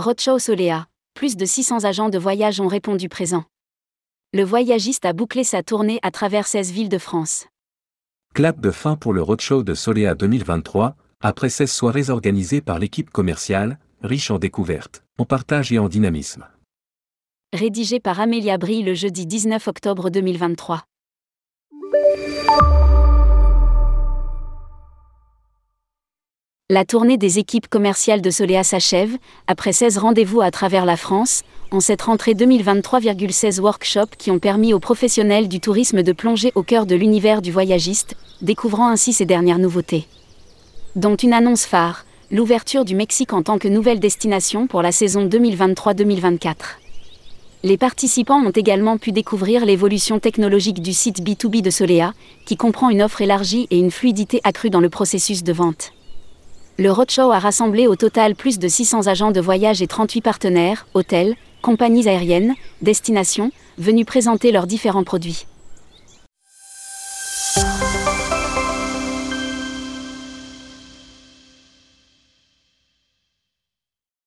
Roadshow Soléa. Plus de 600 agents de voyage ont répondu présent. Le voyagiste a bouclé sa tournée à travers 16 villes de France. Clap de fin pour le Roadshow de Soléa 2023, après 16 soirées organisées par l'équipe commerciale, riche en découvertes, en partage et en dynamisme. Rédigé par Amélia Brie le jeudi 19 octobre 2023. La tournée des équipes commerciales de Soléa s'achève, après 16 rendez-vous à travers la France, en cette rentrée 2023,16 workshops qui ont permis aux professionnels du tourisme de plonger au cœur de l'univers du voyagiste, découvrant ainsi ses dernières nouveautés. Dont une annonce phare, l'ouverture du Mexique en tant que nouvelle destination pour la saison 2023-2024. Les participants ont également pu découvrir l'évolution technologique du site B2B de Soléa, qui comprend une offre élargie et une fluidité accrue dans le processus de vente. Le Roadshow a rassemblé au total plus de 600 agents de voyage et 38 partenaires, hôtels, compagnies aériennes, destinations, venus présenter leurs différents produits.